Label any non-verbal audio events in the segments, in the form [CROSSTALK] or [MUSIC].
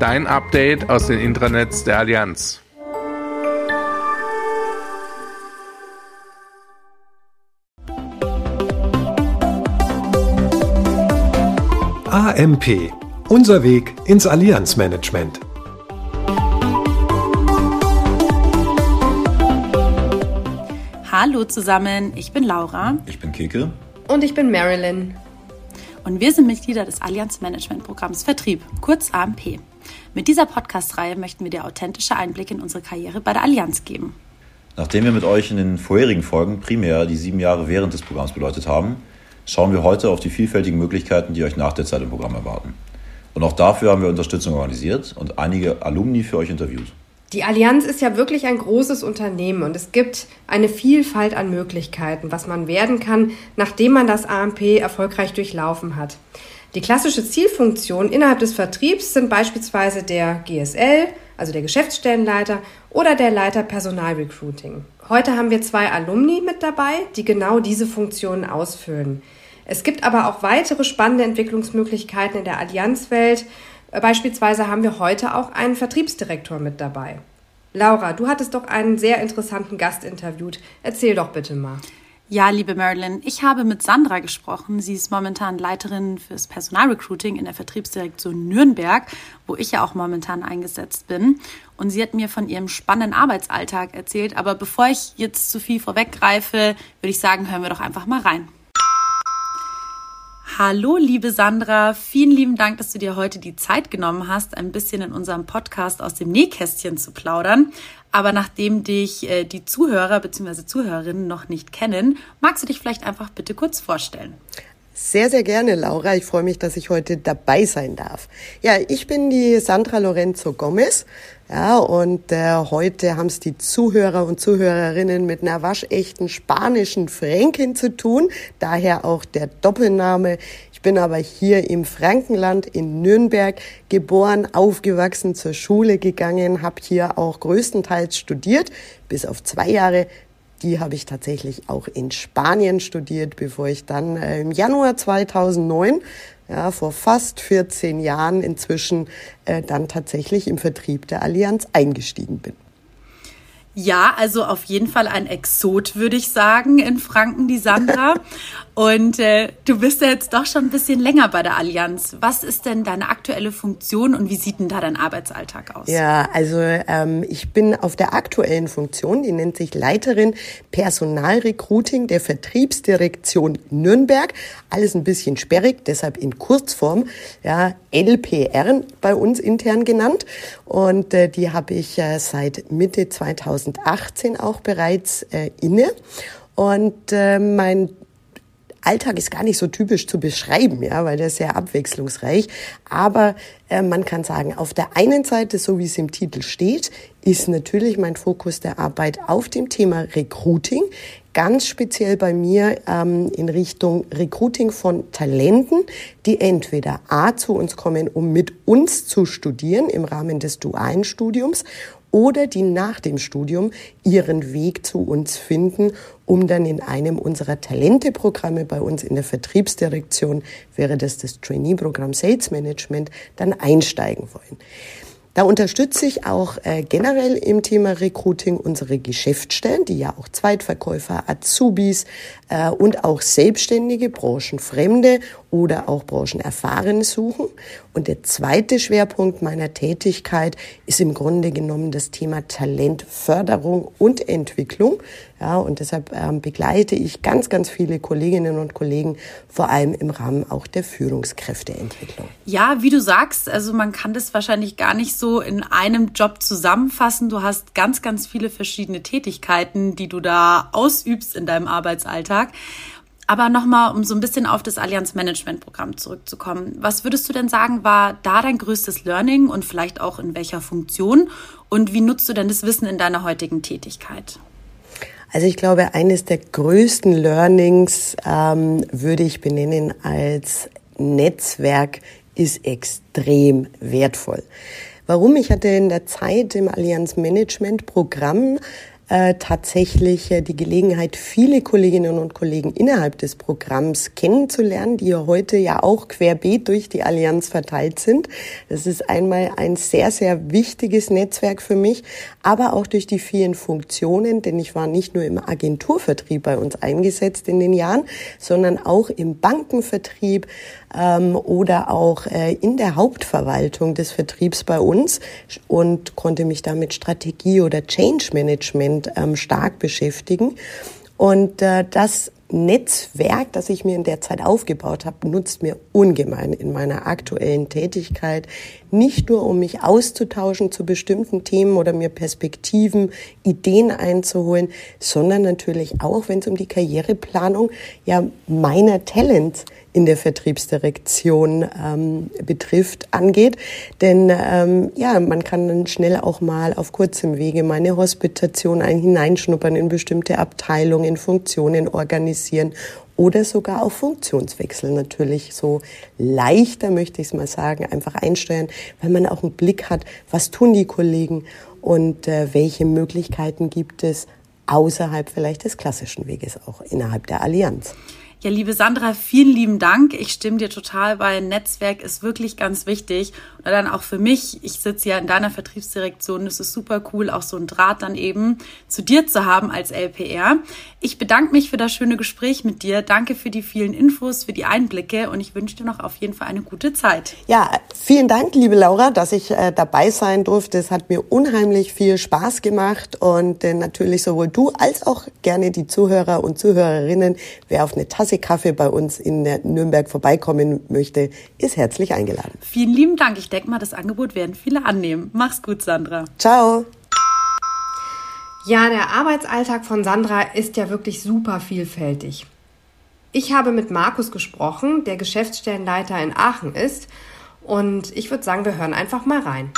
Dein Update aus den Intranets der Allianz. AMP. Unser Weg ins Allianzmanagement. Hallo zusammen, ich bin Laura. Ich bin Keke. Und ich bin Marilyn. Und wir sind Mitglieder des Allianz Management Programms Vertrieb, kurz AMP. Mit dieser Podcast-Reihe möchten wir dir authentische Einblicke in unsere Karriere bei der Allianz geben. Nachdem wir mit euch in den vorherigen Folgen primär die sieben Jahre während des Programms beleuchtet haben, schauen wir heute auf die vielfältigen Möglichkeiten, die euch nach der Zeit im Programm erwarten. Und auch dafür haben wir Unterstützung organisiert und einige Alumni für euch interviewt. Die Allianz ist ja wirklich ein großes Unternehmen und es gibt eine Vielfalt an Möglichkeiten, was man werden kann, nachdem man das AMP erfolgreich durchlaufen hat. Die klassische Zielfunktion innerhalb des Vertriebs sind beispielsweise der GSL, also der Geschäftsstellenleiter, oder der Leiter Personalrecruiting. Heute haben wir zwei Alumni mit dabei, die genau diese Funktionen ausfüllen. Es gibt aber auch weitere spannende Entwicklungsmöglichkeiten in der Allianzwelt, Beispielsweise haben wir heute auch einen Vertriebsdirektor mit dabei. Laura, du hattest doch einen sehr interessanten Gast interviewt. Erzähl doch bitte mal. Ja, liebe Marilyn, ich habe mit Sandra gesprochen. Sie ist momentan Leiterin fürs Personalrecruiting in der Vertriebsdirektion Nürnberg, wo ich ja auch momentan eingesetzt bin. Und sie hat mir von ihrem spannenden Arbeitsalltag erzählt. Aber bevor ich jetzt zu viel vorweggreife, würde ich sagen, hören wir doch einfach mal rein. Hallo, liebe Sandra. Vielen lieben Dank, dass du dir heute die Zeit genommen hast, ein bisschen in unserem Podcast aus dem Nähkästchen zu plaudern. Aber nachdem dich äh, die Zuhörer bzw. Zuhörerinnen noch nicht kennen, magst du dich vielleicht einfach bitte kurz vorstellen? Sehr, sehr gerne, Laura. Ich freue mich, dass ich heute dabei sein darf. Ja, ich bin die Sandra Lorenzo Gomez. Ja, und äh, heute haben es die Zuhörer und Zuhörerinnen mit einer waschechten spanischen Fränkin zu tun. Daher auch der Doppelname. Ich bin aber hier im Frankenland in Nürnberg geboren, aufgewachsen, zur Schule gegangen, habe hier auch größtenteils studiert, bis auf zwei Jahre die habe ich tatsächlich auch in Spanien studiert, bevor ich dann äh, im Januar 2009, ja, vor fast 14 Jahren inzwischen, äh, dann tatsächlich im Vertrieb der Allianz eingestiegen bin. Ja, also auf jeden Fall ein Exot, würde ich sagen, in Franken, die Sandra. [LAUGHS] Und äh, du bist ja jetzt doch schon ein bisschen länger bei der Allianz. Was ist denn deine aktuelle Funktion und wie sieht denn da dein Arbeitsalltag aus? Ja, also ähm, ich bin auf der aktuellen Funktion, die nennt sich Leiterin Personalrecruiting der Vertriebsdirektion Nürnberg. Alles ein bisschen sperrig, deshalb in Kurzform, ja, LPR bei uns intern genannt. Und äh, die habe ich äh, seit Mitte 2018 auch bereits äh, inne. Und äh, mein Alltag ist gar nicht so typisch zu beschreiben, ja, weil der ist sehr abwechslungsreich. Aber äh, man kann sagen, auf der einen Seite, so wie es im Titel steht, ist natürlich mein Fokus der Arbeit auf dem Thema Recruiting. Ganz speziell bei mir ähm, in Richtung Recruiting von Talenten, die entweder A zu uns kommen, um mit uns zu studieren im Rahmen des dualen Studiums oder die nach dem Studium ihren Weg zu uns finden, um dann in einem unserer Talenteprogramme bei uns in der Vertriebsdirektion, wäre das das Trainee-Programm Sales Management, dann einsteigen wollen. Da unterstütze ich auch äh, generell im Thema Recruiting unsere Geschäftsstellen, die ja auch Zweitverkäufer, Azubis äh, und auch selbstständige Branchenfremde oder auch Branchenerfahrene suchen. Und der zweite Schwerpunkt meiner Tätigkeit ist im Grunde genommen das Thema Talentförderung und Entwicklung. Ja, und deshalb ähm, begleite ich ganz, ganz viele Kolleginnen und Kollegen, vor allem im Rahmen auch der Führungskräfteentwicklung. Ja, wie du sagst, also man kann das wahrscheinlich gar nicht so in einem Job zusammenfassen. Du hast ganz, ganz viele verschiedene Tätigkeiten, die du da ausübst in deinem Arbeitsalltag. Aber nochmal, um so ein bisschen auf das Allianz Management Programm zurückzukommen. Was würdest du denn sagen, war da dein größtes Learning und vielleicht auch in welcher Funktion? Und wie nutzt du denn das Wissen in deiner heutigen Tätigkeit? Also ich glaube, eines der größten Learnings ähm, würde ich benennen als Netzwerk ist extrem wertvoll. Warum? Ich hatte in der Zeit im Allianz Management Programm äh, tatsächlich äh, die Gelegenheit, viele Kolleginnen und Kollegen innerhalb des Programms kennenzulernen, die ja heute ja auch querbeet durch die Allianz verteilt sind. Das ist einmal ein sehr, sehr wichtiges Netzwerk für mich, aber auch durch die vielen Funktionen, denn ich war nicht nur im Agenturvertrieb bei uns eingesetzt in den Jahren, sondern auch im Bankenvertrieb, ähm, oder auch äh, in der Hauptverwaltung des Vertriebs bei uns und konnte mich damit Strategie oder Change Management ähm, stark beschäftigen. Und äh, das Netzwerk, das ich mir in der Zeit aufgebaut habe, nutzt mir ungemein in meiner aktuellen Tätigkeit. Nicht nur, um mich auszutauschen zu bestimmten Themen oder mir Perspektiven, Ideen einzuholen, sondern natürlich auch, wenn es um die Karriereplanung ja meiner Talents in der Vertriebsdirektion ähm, betrifft, angeht. Denn ähm, ja, man kann dann schnell auch mal auf kurzem Wege meine Hospitation ein hineinschnuppern in bestimmte Abteilungen, Funktionen organisieren oder sogar auf Funktionswechsel natürlich so leichter, möchte ich es mal sagen, einfach einsteuern, weil man auch einen Blick hat, was tun die Kollegen und äh, welche Möglichkeiten gibt es außerhalb vielleicht des klassischen Weges auch innerhalb der Allianz. Ja, liebe Sandra, vielen lieben Dank. Ich stimme dir total bei. Netzwerk ist wirklich ganz wichtig. Dann auch für mich, ich sitze ja in deiner Vertriebsdirektion, es ist super cool, auch so ein Draht dann eben zu dir zu haben als LPR. Ich bedanke mich für das schöne Gespräch mit dir. Danke für die vielen Infos, für die Einblicke und ich wünsche dir noch auf jeden Fall eine gute Zeit. Ja, vielen Dank, liebe Laura, dass ich äh, dabei sein durfte. Es hat mir unheimlich viel Spaß gemacht und äh, natürlich sowohl du als auch gerne die Zuhörer und Zuhörerinnen, wer auf eine Tasse Tasse Kaffee bei uns in Nürnberg vorbeikommen möchte, ist herzlich eingeladen. Vielen lieben Dank. Ich denke mal, das Angebot werden viele annehmen. Mach's gut, Sandra. Ciao. Ja, der Arbeitsalltag von Sandra ist ja wirklich super vielfältig. Ich habe mit Markus gesprochen, der Geschäftsstellenleiter in Aachen ist. Und ich würde sagen, wir hören einfach mal rein.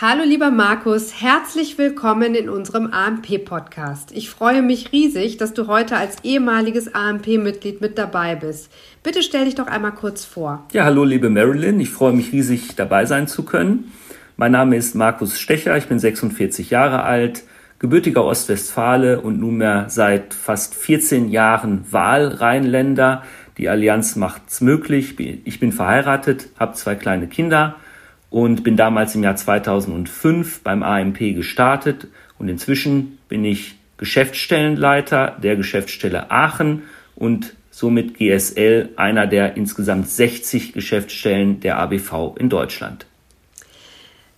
Hallo lieber Markus, herzlich willkommen in unserem AMP-Podcast. Ich freue mich riesig, dass du heute als ehemaliges AMP-Mitglied mit dabei bist. Bitte stell dich doch einmal kurz vor. Ja, hallo liebe Marilyn, ich freue mich riesig dabei sein zu können. Mein Name ist Markus Stecher, ich bin 46 Jahre alt, gebürtiger Ostwestfale und nunmehr seit fast 14 Jahren Wahlrheinländer. Die Allianz macht's möglich. Ich bin verheiratet, habe zwei kleine Kinder und bin damals im Jahr 2005 beim AMP gestartet und inzwischen bin ich Geschäftsstellenleiter der Geschäftsstelle Aachen und somit GSL einer der insgesamt 60 Geschäftsstellen der ABV in Deutschland.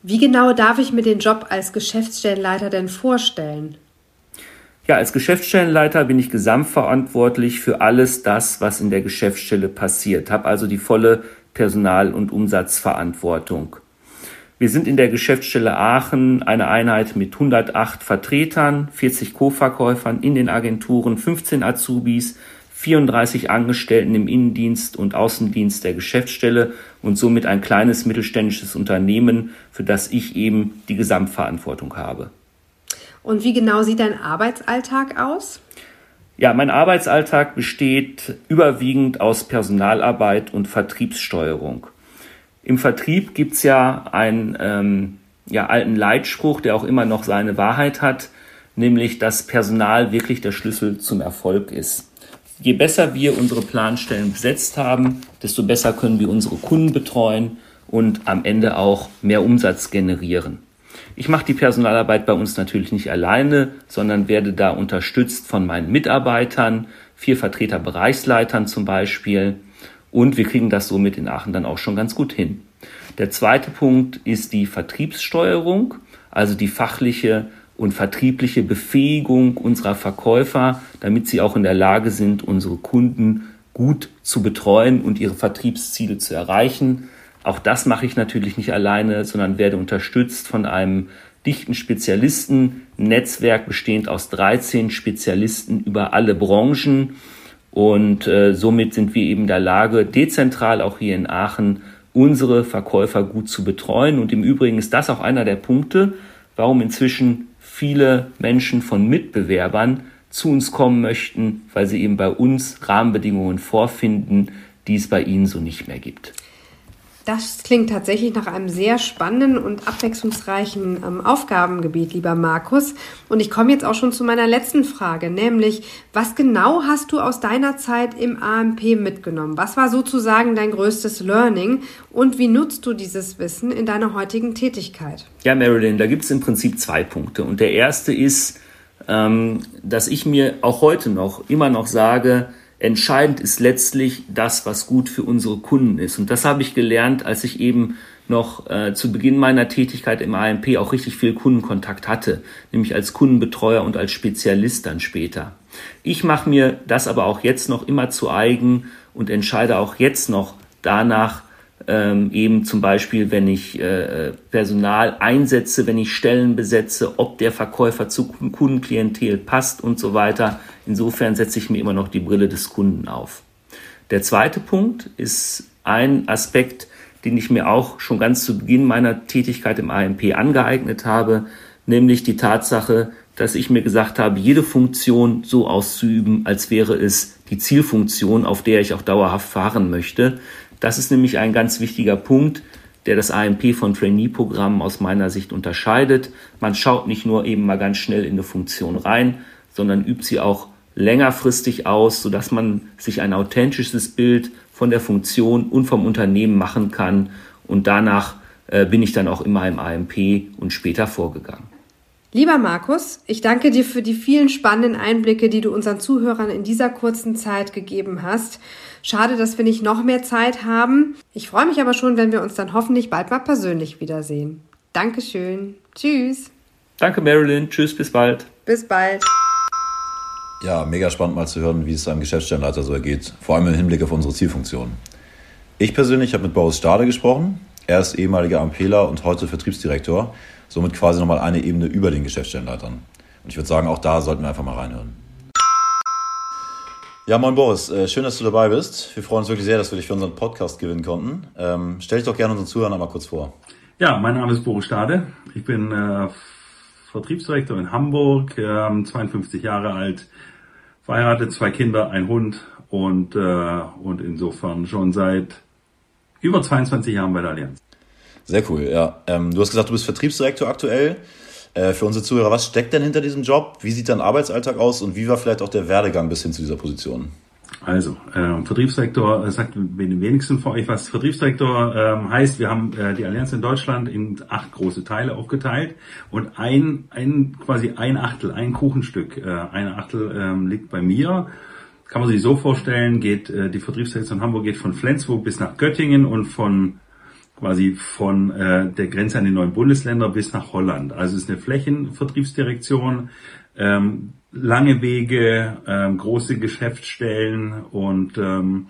Wie genau darf ich mir den Job als Geschäftsstellenleiter denn vorstellen? Ja, als Geschäftsstellenleiter bin ich gesamtverantwortlich für alles das, was in der Geschäftsstelle passiert, habe also die volle Personal- und Umsatzverantwortung. Wir sind in der Geschäftsstelle Aachen eine Einheit mit 108 Vertretern, 40 Co-Verkäufern in den Agenturen, 15 Azubis, 34 Angestellten im Innendienst und Außendienst der Geschäftsstelle und somit ein kleines mittelständisches Unternehmen, für das ich eben die Gesamtverantwortung habe. Und wie genau sieht dein Arbeitsalltag aus? Ja, mein Arbeitsalltag besteht überwiegend aus Personalarbeit und Vertriebssteuerung. Im Vertrieb gibt's ja einen ähm, ja, alten Leitspruch, der auch immer noch seine Wahrheit hat, nämlich dass Personal wirklich der Schlüssel zum Erfolg ist. Je besser wir unsere Planstellen besetzt haben, desto besser können wir unsere Kunden betreuen und am Ende auch mehr Umsatz generieren. Ich mache die Personalarbeit bei uns natürlich nicht alleine, sondern werde da unterstützt von meinen Mitarbeitern, vier Vertreter Bereichsleitern zum Beispiel. Und wir kriegen das somit in Aachen dann auch schon ganz gut hin. Der zweite Punkt ist die Vertriebssteuerung, also die fachliche und vertriebliche Befähigung unserer Verkäufer, damit sie auch in der Lage sind, unsere Kunden gut zu betreuen und ihre Vertriebsziele zu erreichen. Auch das mache ich natürlich nicht alleine, sondern werde unterstützt von einem dichten Spezialistennetzwerk bestehend aus 13 Spezialisten über alle Branchen. Und äh, somit sind wir eben in der Lage, dezentral auch hier in Aachen unsere Verkäufer gut zu betreuen. Und im Übrigen ist das auch einer der Punkte, warum inzwischen viele Menschen von Mitbewerbern zu uns kommen möchten, weil sie eben bei uns Rahmenbedingungen vorfinden, die es bei ihnen so nicht mehr gibt. Das klingt tatsächlich nach einem sehr spannenden und abwechslungsreichen ähm, Aufgabengebiet, lieber Markus. Und ich komme jetzt auch schon zu meiner letzten Frage, nämlich, was genau hast du aus deiner Zeit im AMP mitgenommen? Was war sozusagen dein größtes Learning und wie nutzt du dieses Wissen in deiner heutigen Tätigkeit? Ja, Marilyn, da gibt es im Prinzip zwei Punkte. Und der erste ist, ähm, dass ich mir auch heute noch immer noch sage, Entscheidend ist letztlich das, was gut für unsere Kunden ist. Und das habe ich gelernt, als ich eben noch äh, zu Beginn meiner Tätigkeit im AMP auch richtig viel Kundenkontakt hatte, nämlich als Kundenbetreuer und als Spezialist dann später. Ich mache mir das aber auch jetzt noch immer zu eigen und entscheide auch jetzt noch danach, ähm, eben zum Beispiel, wenn ich äh, Personal einsetze, wenn ich Stellen besetze, ob der Verkäufer zu Kundenklientel passt und so weiter. Insofern setze ich mir immer noch die Brille des Kunden auf. Der zweite Punkt ist ein Aspekt, den ich mir auch schon ganz zu Beginn meiner Tätigkeit im AMP angeeignet habe, nämlich die Tatsache, dass ich mir gesagt habe, jede Funktion so auszuüben, als wäre es die Zielfunktion, auf der ich auch dauerhaft fahren möchte. Das ist nämlich ein ganz wichtiger Punkt, der das AMP von Trainee-Programmen aus meiner Sicht unterscheidet. Man schaut nicht nur eben mal ganz schnell in eine Funktion rein, sondern übt sie auch längerfristig aus, sodass man sich ein authentisches Bild von der Funktion und vom Unternehmen machen kann. Und danach äh, bin ich dann auch immer im AMP und später vorgegangen. Lieber Markus, ich danke dir für die vielen spannenden Einblicke, die du unseren Zuhörern in dieser kurzen Zeit gegeben hast. Schade, dass wir nicht noch mehr Zeit haben. Ich freue mich aber schon, wenn wir uns dann hoffentlich bald mal persönlich wiedersehen. Dankeschön. Tschüss. Danke, Marilyn. Tschüss, bis bald. Bis bald. Ja, mega spannend mal zu hören, wie es einem Geschäftsstellenleiter so ergeht, vor allem im Hinblick auf unsere Zielfunktion. Ich persönlich habe mit Boris Stade gesprochen. Er ist ehemaliger Ampler und heute Vertriebsdirektor somit quasi nochmal eine Ebene über den Geschäftsstellenleitern. Und ich würde sagen, auch da sollten wir einfach mal reinhören. Ja, moin Boris, äh, schön, dass du dabei bist. Wir freuen uns wirklich sehr, dass wir dich für unseren Podcast gewinnen konnten. Ähm, stell dich doch gerne unseren Zuhörern einmal kurz vor. Ja, mein Name ist Boris Stade. Ich bin äh, Vertriebsdirektor in Hamburg, äh, 52 Jahre alt, verheiratet, zwei Kinder, ein Hund und, äh, und insofern schon seit über 22 Jahren bei der Allianz. Sehr cool, ja. Ähm, du hast gesagt, du bist Vertriebsdirektor aktuell. Äh, für unsere Zuhörer, was steckt denn hinter diesem Job? Wie sieht dein Arbeitsalltag aus und wie war vielleicht auch der Werdegang bis hin zu dieser Position? Also, äh, Vertriebsdirektor äh, sagt wenigsten von euch was. Vertriebsdirektor äh, heißt, wir haben äh, die Allianz in Deutschland in acht große Teile aufgeteilt und ein, ein quasi ein Achtel, ein Kuchenstück, äh, ein Achtel äh, liegt bei mir. Kann man sich so vorstellen, geht äh, die Vertriebsdirektion Hamburg geht von Flensburg bis nach Göttingen und von quasi von äh, der Grenze an die neuen Bundesländer bis nach Holland. Also es ist eine Flächenvertriebsdirektion, ähm, lange Wege, ähm, große Geschäftsstellen und ähm,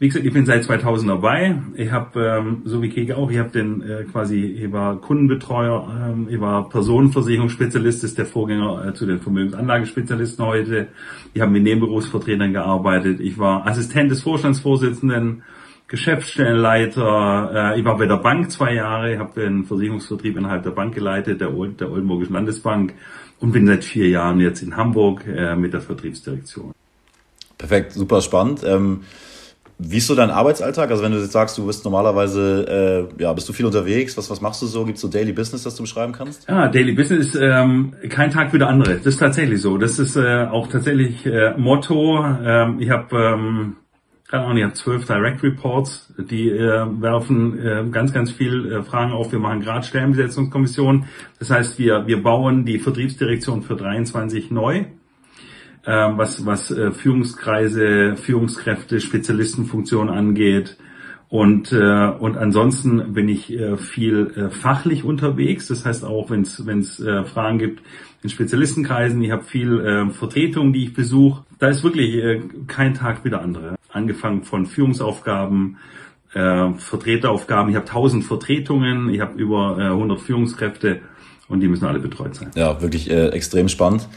wie gesagt, ich bin seit 2000 dabei. Ich habe, ähm, so wie Keke auch, ich habe den äh, quasi, ich war Kundenbetreuer, ähm, ich war Personenversicherungsspezialist, ist der Vorgänger äh, zu den Vermögensanlagespezialisten heute. Ich habe mit Nebenberufsvertretern gearbeitet. Ich war Assistent des Vorstandsvorsitzenden Geschäftsstellenleiter. Äh, ich war bei der Bank zwei Jahre, habe den Versicherungsvertrieb innerhalb der Bank geleitet, der, der Oldenburgischen Landesbank und bin seit vier Jahren jetzt in Hamburg äh, mit der Vertriebsdirektion. Perfekt, super spannend. Ähm, wie ist so dein Arbeitsalltag? Also wenn du jetzt sagst, du bist normalerweise, äh, ja, bist du viel unterwegs? Was, was machst du so? Gibt es so Daily Business, das du beschreiben kannst? Ja, Daily Business ist ähm, kein Tag wie der andere. Das ist tatsächlich so. Das ist äh, auch tatsächlich äh, Motto. Ähm, ich habe ähm, keine Ahnung, ihr habt zwölf Direct Reports, die äh, werfen äh, ganz, ganz viel äh, Fragen auf. Wir machen gerade Stellenbesetzungskommission. Das heißt, wir, wir bauen die Vertriebsdirektion für 23 neu, äh, was, was äh, Führungskreise, Führungskräfte, Spezialistenfunktionen angeht. Und, äh, und ansonsten bin ich äh, viel äh, fachlich unterwegs. Das heißt auch, wenn es äh, Fragen gibt in Spezialistenkreisen, ich habe viel äh, Vertretungen, die ich besuche. Da ist wirklich äh, kein Tag wie der andere. Angefangen von Führungsaufgaben, äh, Vertreteraufgaben. Ich habe 1000 Vertretungen, ich habe über äh, 100 Führungskräfte und die müssen alle betreut sein. Ja, wirklich äh, extrem spannend.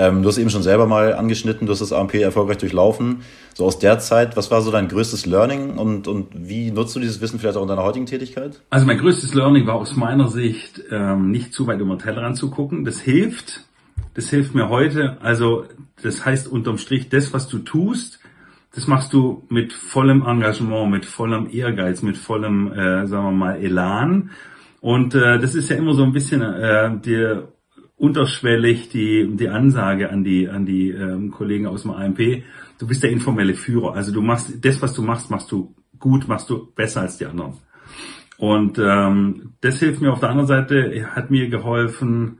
Ähm, du hast eben schon selber mal angeschnitten, du hast das AMP erfolgreich durchlaufen. So aus der Zeit, was war so dein größtes Learning und, und wie nutzt du dieses Wissen vielleicht auch in deiner heutigen Tätigkeit? Also mein größtes Learning war aus meiner Sicht, ähm, nicht zu weit über den Tellerrand zu gucken. Das hilft. Das hilft mir heute. Also das heißt unterm Strich, das, was du tust, das machst du mit vollem Engagement, mit vollem Ehrgeiz, mit vollem, äh, sagen wir mal, Elan. Und äh, das ist ja immer so ein bisschen äh, der unterschwellig die, die Ansage an die, an die ähm, Kollegen aus dem AMP, du bist der informelle Führer. Also du machst das, was du machst, machst du gut, machst du besser als die anderen. Und ähm, das hilft mir auf der anderen Seite, hat mir geholfen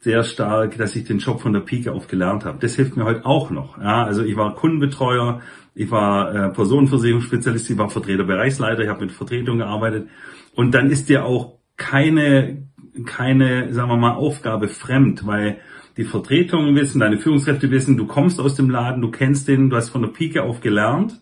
sehr stark, dass ich den Job von der Pike auf gelernt habe. Das hilft mir heute auch noch. Ja, also ich war Kundenbetreuer, ich war äh, Personenversicherungsspezialist, ich war Vertreter Bereichsleiter, ich habe mit Vertretung gearbeitet. Und dann ist dir auch keine keine, sagen wir mal, Aufgabe fremd, weil die Vertretungen wissen, deine Führungskräfte wissen, du kommst aus dem Laden, du kennst den, du hast von der Pike auf gelernt.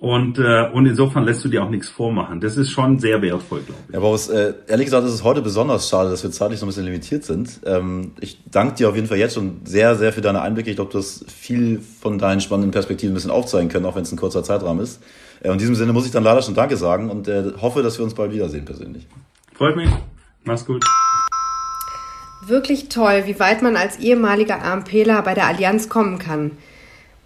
Und, äh, und insofern lässt du dir auch nichts vormachen. Das ist schon sehr wertvoll, glaube ich. Ja, Boris, äh, ehrlich gesagt ist es heute besonders schade, dass wir zeitlich so ein bisschen limitiert sind. Ähm, ich danke dir auf jeden Fall jetzt schon sehr, sehr für deine Einblicke. Ich glaube, du hast viel von deinen spannenden Perspektiven ein bisschen aufzeigen können, auch wenn es ein kurzer Zeitrahmen ist. Äh, in diesem Sinne muss ich dann leider schon Danke sagen und äh, hoffe, dass wir uns bald wiedersehen persönlich. Freut mich. Mach's gut. Wirklich toll, wie weit man als ehemaliger AMPler bei der Allianz kommen kann.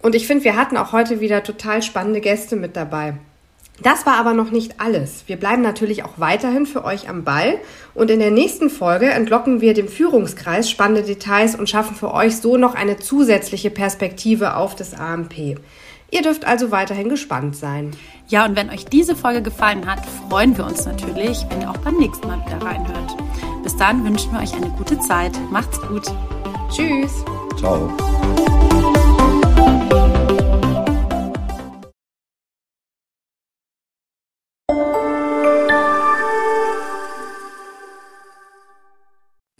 Und ich finde, wir hatten auch heute wieder total spannende Gäste mit dabei. Das war aber noch nicht alles. Wir bleiben natürlich auch weiterhin für euch am Ball und in der nächsten Folge entlocken wir dem Führungskreis spannende Details und schaffen für euch so noch eine zusätzliche Perspektive auf das AMP. Ihr dürft also weiterhin gespannt sein. Ja, und wenn euch diese Folge gefallen hat, freuen wir uns natürlich, wenn ihr auch beim nächsten Mal wieder reinhört. Bis dann wünschen wir euch eine gute Zeit. Macht's gut. Tschüss. Ciao.